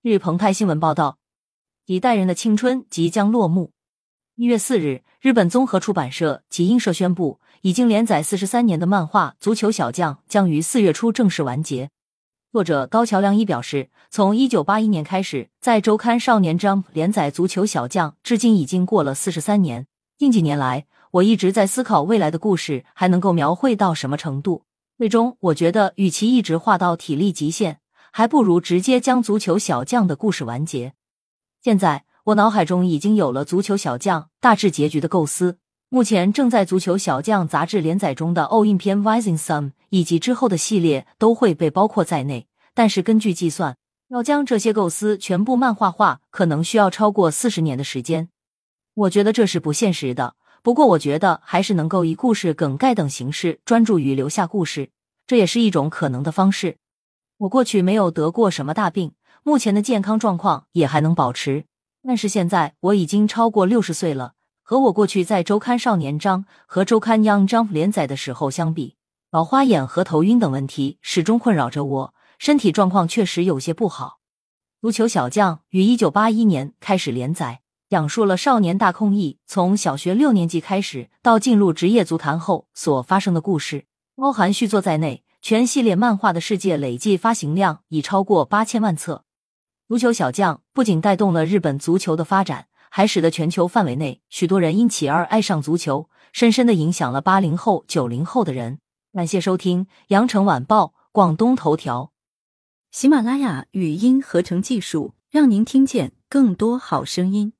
日澎湃新闻报道，一代人的青春即将落幕。一月四日，日本综合出版社集英社宣布，已经连载四十三年的漫画《足球小将》将于四月初正式完结。作者高桥良一表示，从一九八一年开始在周刊少年 Jump 连载《足球小将》，至今已经过了四十三年。近几年来，我一直在思考未来的故事还能够描绘到什么程度。最终，我觉得与其一直画到体力极限，还不如直接将足球小将的故事完结。现在，我脑海中已经有了足球小将大致结局的构思。目前正在足球小将杂志连载中的奥运篇 Rising Sun 以及之后的系列都会被包括在内。但是根据计算，要将这些构思全部漫画化，可能需要超过四十年的时间。我觉得这是不现实的。不过，我觉得还是能够以故事梗概等形式专注于留下故事，这也是一种可能的方式。我过去没有得过什么大病，目前的健康状况也还能保持。但是现在我已经超过六十岁了，和我过去在周刊少年章和周刊 Young Jump 连载的时候相比，老花眼和头晕等问题始终困扰着我，身体状况确实有些不好。足球小将于一九八一年开始连载。讲述了少年大空翼从小学六年级开始到进入职业足坛后所发生的故事，包含续作在内，全系列漫画的世界累计发行量已超过八千万册。足球小将不仅带动了日本足球的发展，还使得全球范围内许多人因其而爱上足球，深深的影响了八零后、九零后的人。感谢收听《羊城晚报》广东头条，喜马拉雅语音合成技术，让您听见更多好声音。